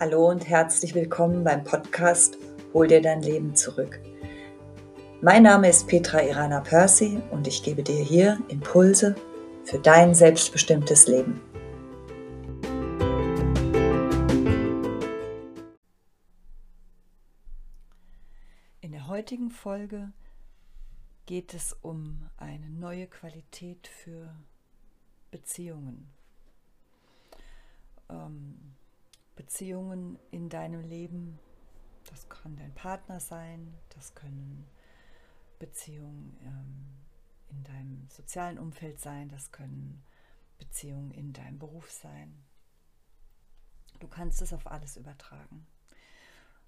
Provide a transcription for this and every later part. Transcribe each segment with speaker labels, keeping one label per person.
Speaker 1: Hallo und herzlich willkommen beim Podcast Hol dir dein Leben zurück. Mein Name ist Petra Irana Percy und ich gebe dir hier Impulse für dein selbstbestimmtes Leben. In der heutigen Folge geht es um eine neue Qualität für Beziehungen. Ähm, Beziehungen in deinem Leben. Das kann dein Partner sein, das können Beziehungen ähm, in deinem sozialen Umfeld sein, das können Beziehungen in deinem Beruf sein. Du kannst es auf alles übertragen.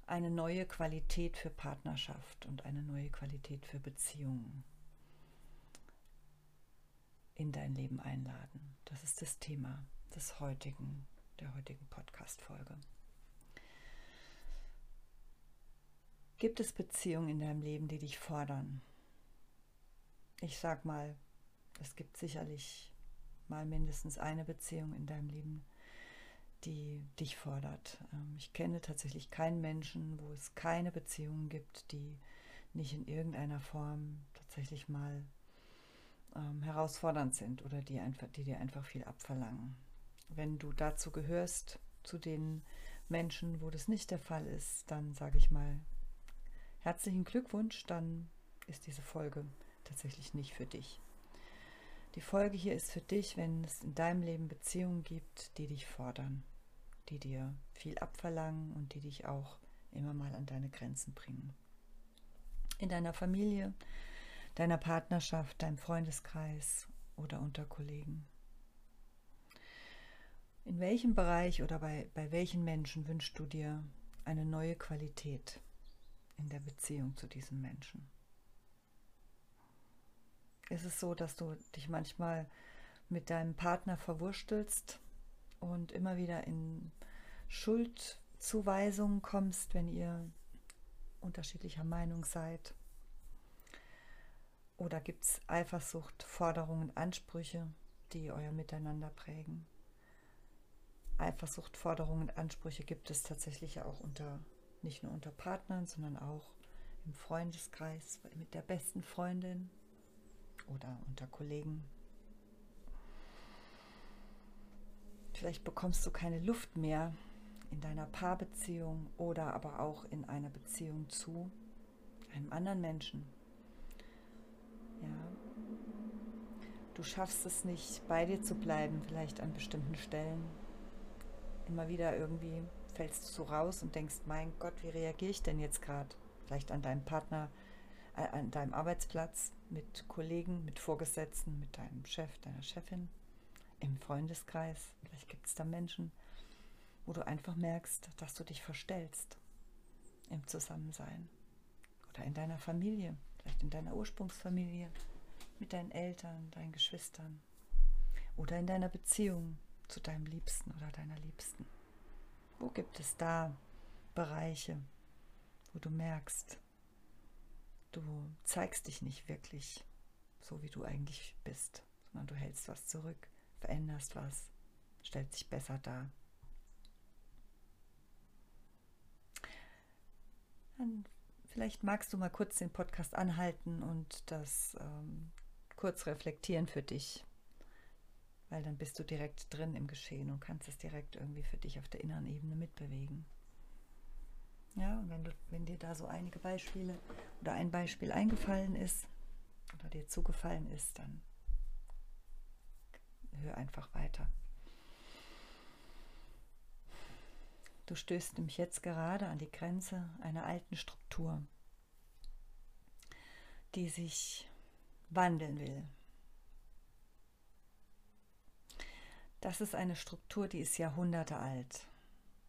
Speaker 1: Eine neue Qualität für Partnerschaft und eine neue Qualität für Beziehungen in dein Leben einladen. Das ist das Thema des heutigen der heutigen Podcast-Folge. Gibt es Beziehungen in deinem Leben, die dich fordern? Ich sag mal, es gibt sicherlich mal mindestens eine Beziehung in deinem Leben, die dich fordert. Ähm, ich kenne tatsächlich keinen Menschen, wo es keine Beziehungen gibt, die nicht in irgendeiner Form tatsächlich mal ähm, herausfordernd sind oder die, einfach, die dir einfach viel abverlangen. Wenn du dazu gehörst, zu den Menschen, wo das nicht der Fall ist, dann sage ich mal herzlichen Glückwunsch, dann ist diese Folge tatsächlich nicht für dich. Die Folge hier ist für dich, wenn es in deinem Leben Beziehungen gibt, die dich fordern, die dir viel abverlangen und die dich auch immer mal an deine Grenzen bringen. In deiner Familie, deiner Partnerschaft, deinem Freundeskreis oder unter Kollegen. In welchem Bereich oder bei, bei welchen Menschen wünschst du dir eine neue Qualität in der Beziehung zu diesem Menschen? Ist es so, dass du dich manchmal mit deinem Partner verwurstelst und immer wieder in Schuldzuweisungen kommst, wenn ihr unterschiedlicher Meinung seid? Oder gibt es Eifersucht, Forderungen, Ansprüche, die euer Miteinander prägen? Eifersucht, Forderungen, Ansprüche gibt es tatsächlich auch unter, nicht nur unter Partnern, sondern auch im Freundeskreis, mit der besten Freundin oder unter Kollegen. Vielleicht bekommst du keine Luft mehr in deiner Paarbeziehung oder aber auch in einer Beziehung zu einem anderen Menschen. Ja. Du schaffst es nicht, bei dir zu bleiben, vielleicht an bestimmten Stellen immer wieder irgendwie fällst du so raus und denkst, mein Gott, wie reagiere ich denn jetzt gerade? Vielleicht an deinem Partner, äh, an deinem Arbeitsplatz, mit Kollegen, mit Vorgesetzten, mit deinem Chef, deiner Chefin, im Freundeskreis. Vielleicht gibt es da Menschen, wo du einfach merkst, dass du dich verstellst im Zusammensein. Oder in deiner Familie, vielleicht in deiner Ursprungsfamilie, mit deinen Eltern, deinen Geschwistern. Oder in deiner Beziehung zu deinem Liebsten oder deiner Liebsten? Wo gibt es da Bereiche, wo du merkst, du zeigst dich nicht wirklich so, wie du eigentlich bist, sondern du hältst was zurück, veränderst was, stellst dich besser dar. Dann vielleicht magst du mal kurz den Podcast anhalten und das ähm, kurz reflektieren für dich weil dann bist du direkt drin im Geschehen und kannst es direkt irgendwie für dich auf der inneren Ebene mitbewegen. Ja, und wenn, du, wenn dir da so einige Beispiele oder ein Beispiel eingefallen ist oder dir zugefallen ist, dann hör einfach weiter. Du stößt nämlich jetzt gerade an die Grenze einer alten Struktur, die sich wandeln will, Das ist eine Struktur, die ist Jahrhunderte alt.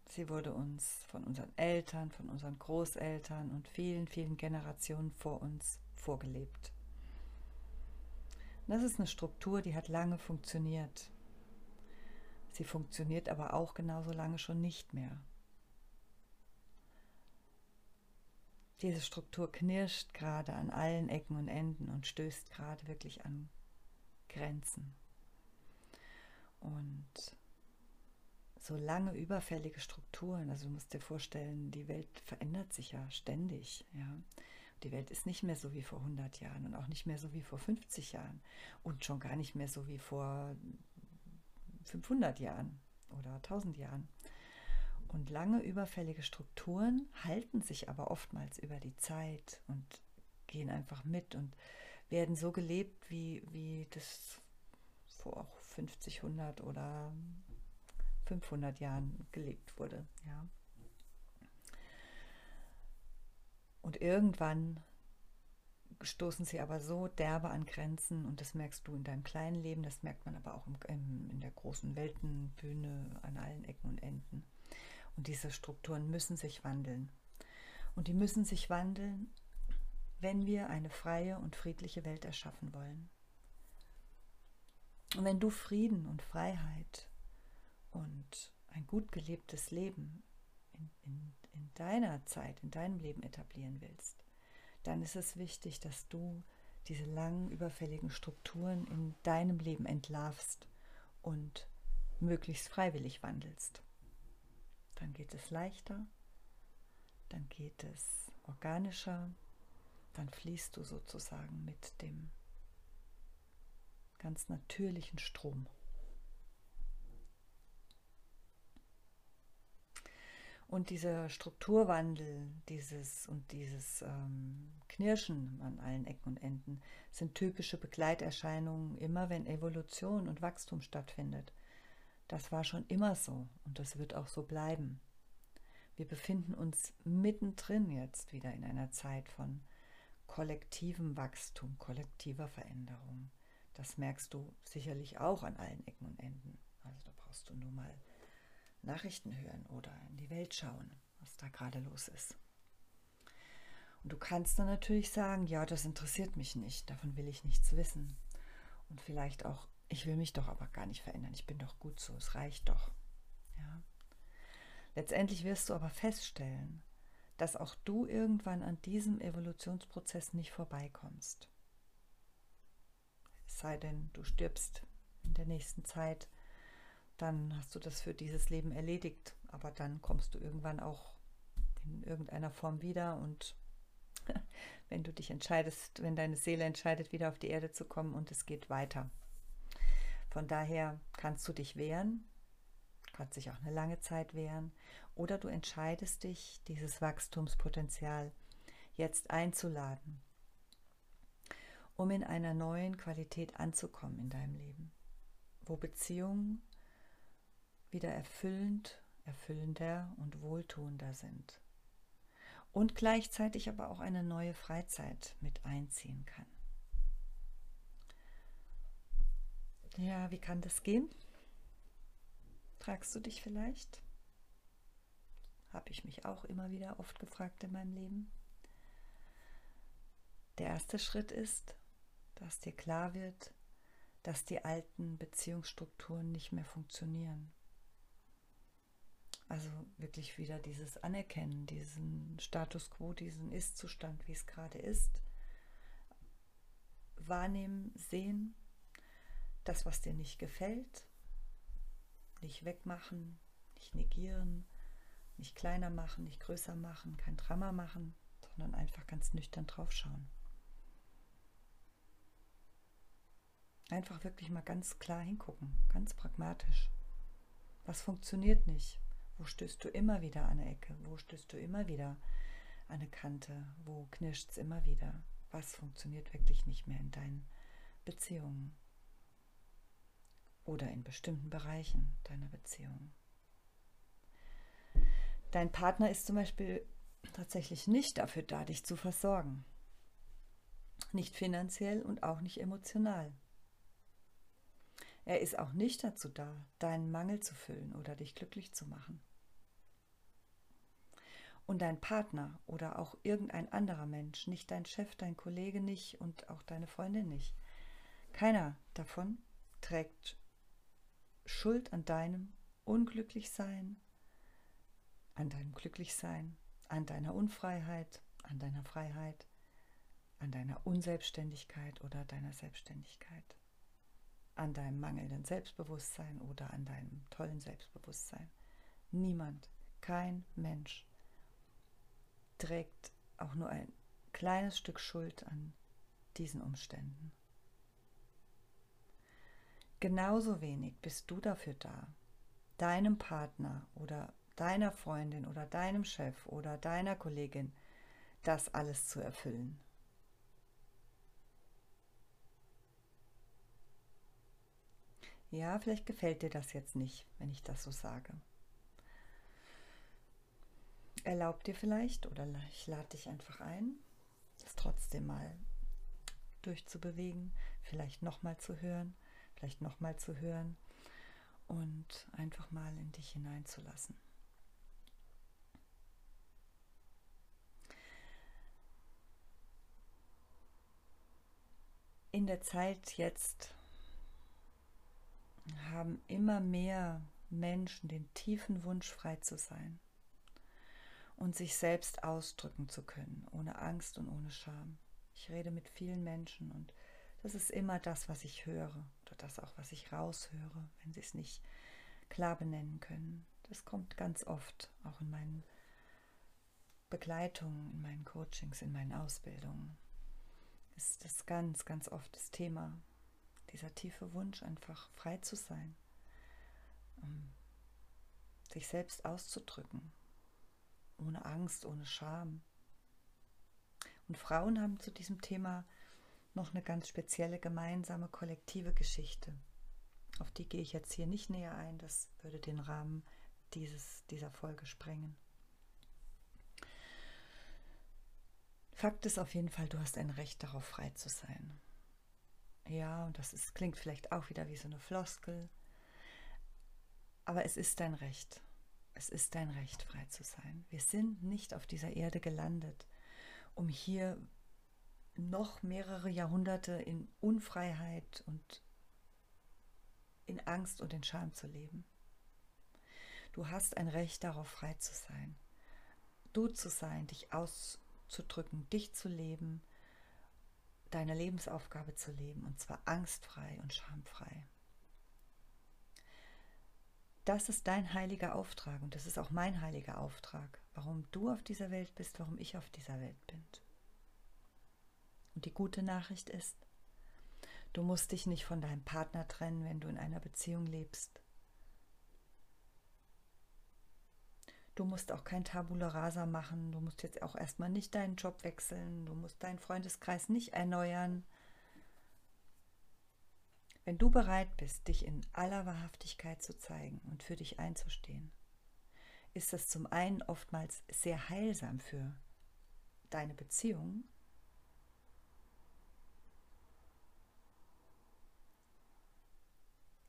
Speaker 1: Sie wurde uns von unseren Eltern, von unseren Großeltern und vielen, vielen Generationen vor uns vorgelebt. Das ist eine Struktur, die hat lange funktioniert. Sie funktioniert aber auch genauso lange schon nicht mehr. Diese Struktur knirscht gerade an allen Ecken und Enden und stößt gerade wirklich an Grenzen. Und so lange überfällige Strukturen. Also du musst dir vorstellen, die Welt verändert sich ja ständig. Ja? Die Welt ist nicht mehr so wie vor 100 Jahren und auch nicht mehr so wie vor 50 Jahren und schon gar nicht mehr so wie vor 500 Jahren oder 1000 Jahren. Und lange überfällige Strukturen halten sich aber oftmals über die Zeit und gehen einfach mit und werden so gelebt, wie, wie das vor 50, 100 oder 500 Jahren gelebt wurde. Ja. Und irgendwann stoßen sie aber so derbe an Grenzen und das merkst du in deinem kleinen Leben, das merkt man aber auch im, im, in der großen Weltenbühne an allen Ecken und Enden. Und diese Strukturen müssen sich wandeln. Und die müssen sich wandeln, wenn wir eine freie und friedliche Welt erschaffen wollen. Und wenn du Frieden und Freiheit und ein gut gelebtes Leben in, in, in deiner Zeit, in deinem Leben etablieren willst, dann ist es wichtig, dass du diese langen, überfälligen Strukturen in deinem Leben entlarvst und möglichst freiwillig wandelst. Dann geht es leichter, dann geht es organischer, dann fließt du sozusagen mit dem ganz natürlichen Strom. Und dieser Strukturwandel, dieses und dieses ähm, Knirschen an allen Ecken und Enden sind typische Begleiterscheinungen, immer wenn Evolution und Wachstum stattfindet. Das war schon immer so und das wird auch so bleiben. Wir befinden uns mittendrin jetzt wieder in einer Zeit von kollektivem Wachstum, kollektiver Veränderung. Das merkst du sicherlich auch an allen Ecken und Enden. Also da brauchst du nur mal Nachrichten hören oder in die Welt schauen, was da gerade los ist. Und du kannst dann natürlich sagen, ja, das interessiert mich nicht, davon will ich nichts wissen. Und vielleicht auch, ich will mich doch aber gar nicht verändern, ich bin doch gut so, es reicht doch. Ja. Letztendlich wirst du aber feststellen, dass auch du irgendwann an diesem Evolutionsprozess nicht vorbeikommst. Sei denn, du stirbst in der nächsten Zeit dann hast du das für dieses Leben erledigt. Aber dann kommst du irgendwann auch in irgendeiner Form wieder und wenn du dich entscheidest, wenn deine Seele entscheidet, wieder auf die Erde zu kommen und es geht weiter. Von daher kannst du dich wehren, kannst dich auch eine lange Zeit wehren oder du entscheidest dich, dieses Wachstumspotenzial jetzt einzuladen, um in einer neuen Qualität anzukommen in deinem Leben, wo Beziehungen wieder erfüllend, erfüllender und wohltuender sind. Und gleichzeitig aber auch eine neue Freizeit mit einziehen kann. Ja, wie kann das gehen? Fragst du dich vielleicht? Habe ich mich auch immer wieder oft gefragt in meinem Leben. Der erste Schritt ist, dass dir klar wird, dass die alten Beziehungsstrukturen nicht mehr funktionieren. Also wirklich wieder dieses Anerkennen, diesen Status quo, diesen Ist-Zustand, wie es gerade ist. Wahrnehmen, sehen, das, was dir nicht gefällt, nicht wegmachen, nicht negieren, nicht kleiner machen, nicht größer machen, kein Drama machen, sondern einfach ganz nüchtern draufschauen. Einfach wirklich mal ganz klar hingucken, ganz pragmatisch. Was funktioniert nicht? Wo stößt du immer wieder an eine Ecke? Wo stößt du immer wieder an eine Kante? Wo knirscht es immer wieder? Was funktioniert wirklich nicht mehr in deinen Beziehungen? Oder in bestimmten Bereichen deiner Beziehung? Dein Partner ist zum Beispiel tatsächlich nicht dafür da, dich zu versorgen. Nicht finanziell und auch nicht emotional. Er ist auch nicht dazu da, deinen Mangel zu füllen oder dich glücklich zu machen. Und dein Partner oder auch irgendein anderer Mensch, nicht dein Chef, dein Kollege nicht und auch deine Freundin nicht. Keiner davon trägt Schuld an deinem Unglücklichsein, an deinem Glücklichsein, an deiner Unfreiheit, an deiner Freiheit, an deiner Unselbstständigkeit oder deiner Selbstständigkeit an deinem mangelnden Selbstbewusstsein oder an deinem tollen Selbstbewusstsein. Niemand, kein Mensch trägt auch nur ein kleines Stück Schuld an diesen Umständen. Genauso wenig bist du dafür da, deinem Partner oder deiner Freundin oder deinem Chef oder deiner Kollegin das alles zu erfüllen. Ja, vielleicht gefällt dir das jetzt nicht, wenn ich das so sage. Erlaub dir vielleicht oder ich lade dich einfach ein, das trotzdem mal durchzubewegen, vielleicht nochmal zu hören, vielleicht nochmal zu hören und einfach mal in dich hineinzulassen. In der Zeit jetzt haben immer mehr Menschen den tiefen Wunsch, frei zu sein und sich selbst ausdrücken zu können, ohne Angst und ohne Scham. Ich rede mit vielen Menschen und das ist immer das, was ich höre oder das auch, was ich raushöre, wenn sie es nicht klar benennen können. Das kommt ganz oft, auch in meinen Begleitungen, in meinen Coachings, in meinen Ausbildungen. Ist das ganz, ganz oft das Thema, dieser tiefe Wunsch, einfach frei zu sein, um sich selbst auszudrücken, ohne Angst, ohne Scham. Und Frauen haben zu diesem Thema noch eine ganz spezielle gemeinsame kollektive Geschichte. Auf die gehe ich jetzt hier nicht näher ein, das würde den Rahmen dieses, dieser Folge sprengen. Fakt ist auf jeden Fall, du hast ein Recht darauf, frei zu sein. Ja, und das ist, klingt vielleicht auch wieder wie so eine Floskel, aber es ist dein Recht. Es ist dein Recht, frei zu sein. Wir sind nicht auf dieser Erde gelandet, um hier noch mehrere Jahrhunderte in Unfreiheit und in Angst und in Scham zu leben. Du hast ein Recht darauf, frei zu sein. Du zu sein, dich auszudrücken, dich zu leben, deine Lebensaufgabe zu leben, und zwar angstfrei und schamfrei. Das ist dein heiliger Auftrag und das ist auch mein heiliger Auftrag, warum du auf dieser Welt bist, warum ich auf dieser Welt bin. Und die gute Nachricht ist, du musst dich nicht von deinem Partner trennen, wenn du in einer Beziehung lebst. Du musst auch kein Tabula rasa machen. Du musst jetzt auch erstmal nicht deinen Job wechseln. Du musst deinen Freundeskreis nicht erneuern. Wenn du bereit bist, dich in aller Wahrhaftigkeit zu zeigen und für dich einzustehen, ist das zum einen oftmals sehr heilsam für deine Beziehung.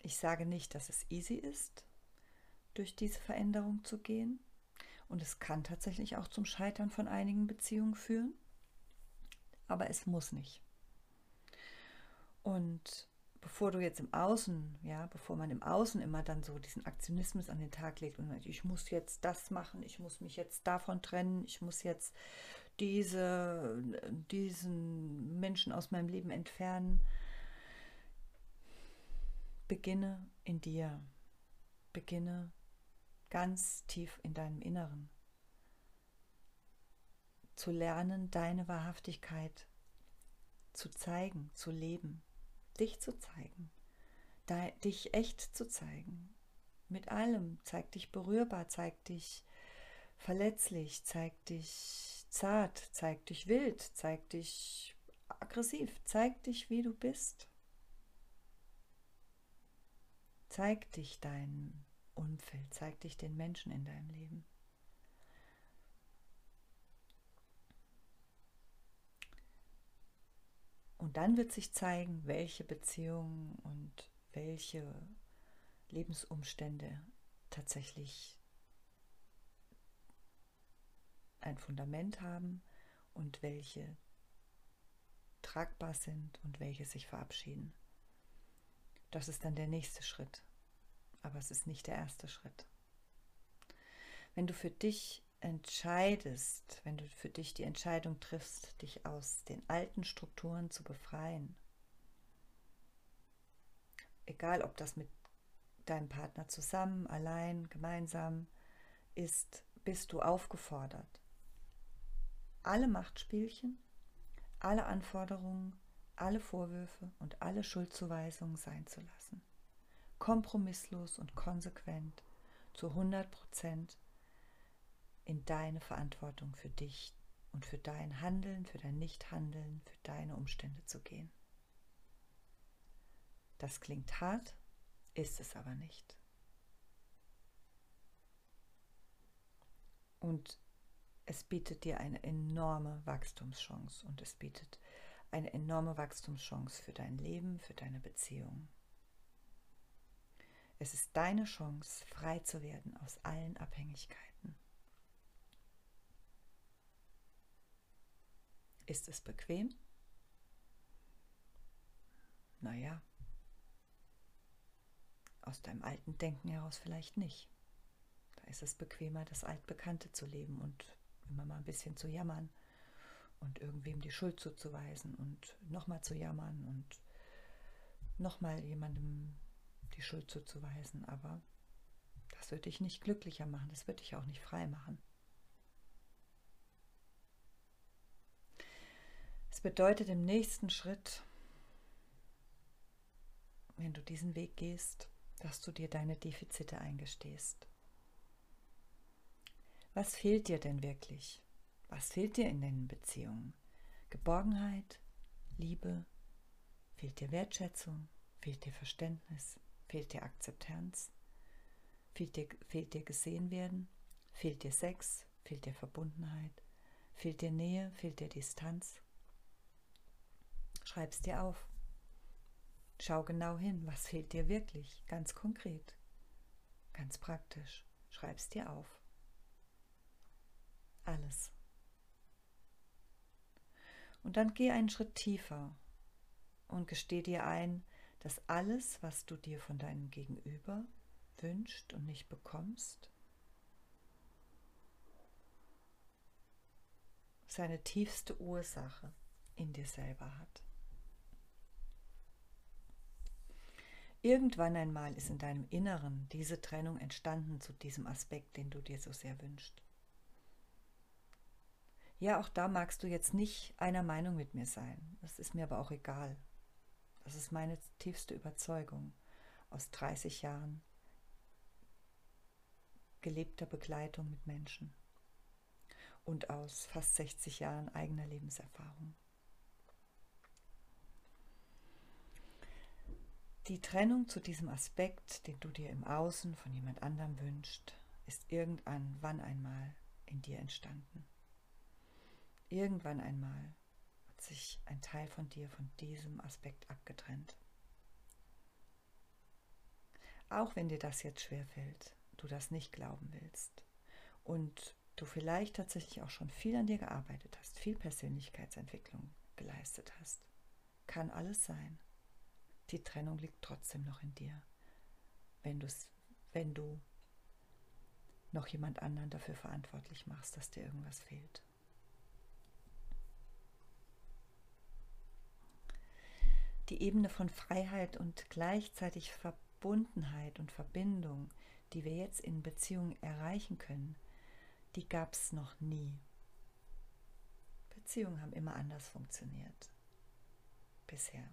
Speaker 1: Ich sage nicht, dass es easy ist, durch diese Veränderung zu gehen. Und es kann tatsächlich auch zum Scheitern von einigen Beziehungen führen, aber es muss nicht. Und bevor du jetzt im Außen, ja, bevor man im Außen immer dann so diesen Aktionismus an den Tag legt und sagt, ich muss jetzt das machen, ich muss mich jetzt davon trennen, ich muss jetzt diese, diesen Menschen aus meinem Leben entfernen, beginne in dir, beginne ganz tief in deinem Inneren. Zu lernen, deine Wahrhaftigkeit zu zeigen, zu leben, dich zu zeigen, dich echt zu zeigen. Mit allem. Zeig dich berührbar, zeig dich verletzlich, zeig dich zart, zeig dich wild, zeig dich aggressiv, zeig dich, wie du bist. Zeig dich deinen Umfeld, zeig dich den Menschen in deinem Leben. Und dann wird sich zeigen, welche Beziehungen und welche Lebensumstände tatsächlich ein Fundament haben und welche tragbar sind und welche sich verabschieden. Das ist dann der nächste Schritt aber es ist nicht der erste Schritt. Wenn du für dich entscheidest, wenn du für dich die Entscheidung triffst, dich aus den alten Strukturen zu befreien, egal ob das mit deinem Partner zusammen, allein, gemeinsam, ist, bist du aufgefordert, alle Machtspielchen, alle Anforderungen, alle Vorwürfe und alle Schuldzuweisungen sein zu lassen. Kompromisslos und konsequent zu 100 Prozent in deine Verantwortung für dich und für dein Handeln, für dein Nichthandeln, für deine Umstände zu gehen. Das klingt hart, ist es aber nicht. Und es bietet dir eine enorme Wachstumschance und es bietet eine enorme Wachstumschance für dein Leben, für deine Beziehung. Es ist deine Chance, frei zu werden aus allen Abhängigkeiten. Ist es bequem? Naja, aus deinem alten Denken heraus vielleicht nicht. Da ist es bequemer, das Altbekannte zu leben und immer mal ein bisschen zu jammern und irgendwem die Schuld zuzuweisen und nochmal zu jammern und nochmal jemandem die Schuld zuzuweisen. Aber das wird dich nicht glücklicher machen, das wird dich auch nicht frei machen. Es bedeutet im nächsten Schritt, wenn du diesen Weg gehst, dass du dir deine Defizite eingestehst. Was fehlt dir denn wirklich? Was fehlt dir in den Beziehungen? Geborgenheit, Liebe, fehlt dir Wertschätzung, fehlt dir Verständnis, fehlt dir Akzeptanz, fehlt dir, fehlt dir gesehen werden, fehlt dir Sex, fehlt dir Verbundenheit, fehlt dir Nähe, fehlt dir Distanz. Schreib's dir auf. Schau genau hin, was fehlt dir wirklich, ganz konkret, ganz praktisch. Schreib's dir auf. Alles. Und dann geh einen Schritt tiefer und gesteh dir ein, dass alles, was du dir von deinem Gegenüber wünscht und nicht bekommst, seine tiefste Ursache in dir selber hat. Irgendwann einmal ist in deinem Inneren diese Trennung entstanden zu diesem Aspekt, den du dir so sehr wünschst. Ja, auch da magst du jetzt nicht einer Meinung mit mir sein. Das ist mir aber auch egal. Das ist meine tiefste Überzeugung aus 30 Jahren gelebter Begleitung mit Menschen und aus fast 60 Jahren eigener Lebenserfahrung. Die Trennung zu diesem Aspekt, den du dir im Außen von jemand anderem wünschst, ist irgendwann einmal in dir entstanden. Irgendwann einmal hat sich ein Teil von dir von diesem Aspekt abgetrennt. Auch wenn dir das jetzt schwerfällt, du das nicht glauben willst und du vielleicht tatsächlich auch schon viel an dir gearbeitet hast, viel Persönlichkeitsentwicklung geleistet hast, kann alles sein die Trennung liegt trotzdem noch in dir, wenn, wenn du noch jemand anderen dafür verantwortlich machst, dass dir irgendwas fehlt. Die Ebene von Freiheit und gleichzeitig Verbundenheit und Verbindung, die wir jetzt in Beziehungen erreichen können, die gab es noch nie. Beziehungen haben immer anders funktioniert. Bisher.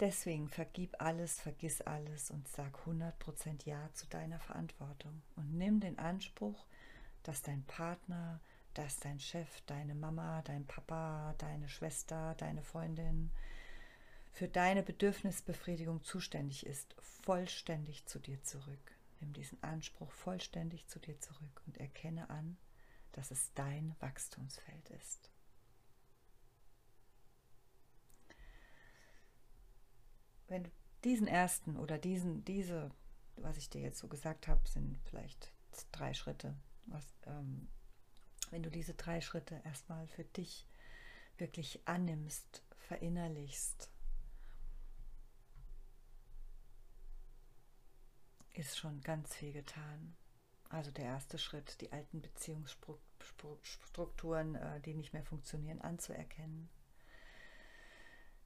Speaker 1: Deswegen vergib alles, vergiss alles und sag 100% Ja zu deiner Verantwortung und nimm den Anspruch, dass dein Partner, dass dein Chef, deine Mama, dein Papa, deine Schwester, deine Freundin für deine Bedürfnisbefriedigung zuständig ist, vollständig zu dir zurück. Nimm diesen Anspruch vollständig zu dir zurück und erkenne an, dass es dein Wachstumsfeld ist. wenn du diesen ersten oder diesen, diese, was ich dir jetzt so gesagt habe, sind vielleicht drei Schritte. Was, ähm, wenn du diese drei Schritte erstmal für dich wirklich annimmst, verinnerlichst, ist schon ganz viel getan. Also der erste Schritt, die alten Beziehungsstrukturen, äh, die nicht mehr funktionieren, anzuerkennen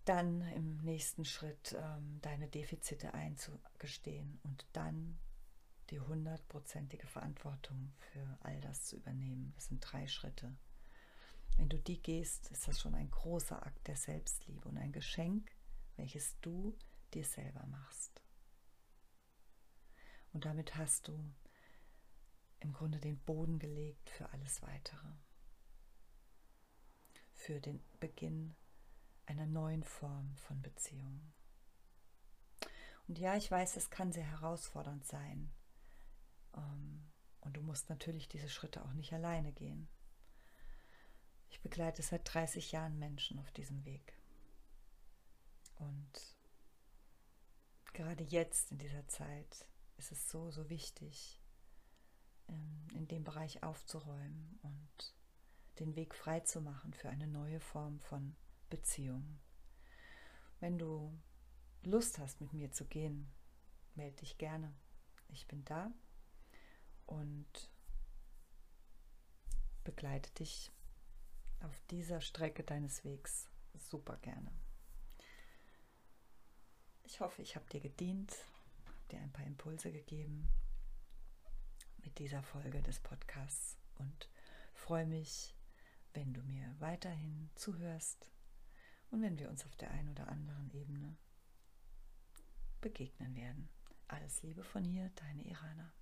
Speaker 1: dann im nächsten Schritt ähm, deine Defizite einzugestehen und dann die hundertprozentige Verantwortung für all das zu übernehmen. Das sind drei Schritte. Wenn du die gehst, ist das schon ein großer Akt der Selbstliebe und ein Geschenk, welches du dir selber machst. Und damit hast du im Grunde den Boden gelegt für alles Weitere. Für den Beginn einer neuen Form von Beziehung. Und ja, ich weiß, es kann sehr herausfordernd sein. Ähm, und du musst natürlich diese Schritte auch nicht alleine gehen. Ich begleite seit 30 Jahren Menschen auf diesem Weg. Und gerade jetzt in dieser Zeit ist es so, so wichtig, ähm, in dem Bereich aufzuräumen und den Weg frei zu machen für eine neue Form von Beziehung. Wenn du Lust hast, mit mir zu gehen, melde dich gerne. Ich bin da und begleite dich auf dieser Strecke deines Wegs super gerne. Ich hoffe, ich habe dir gedient, habe dir ein paar Impulse gegeben mit dieser Folge des Podcasts und freue mich, wenn du mir weiterhin zuhörst und wenn wir uns auf der einen oder anderen Ebene begegnen werden. Alles Liebe von hier, deine Irana.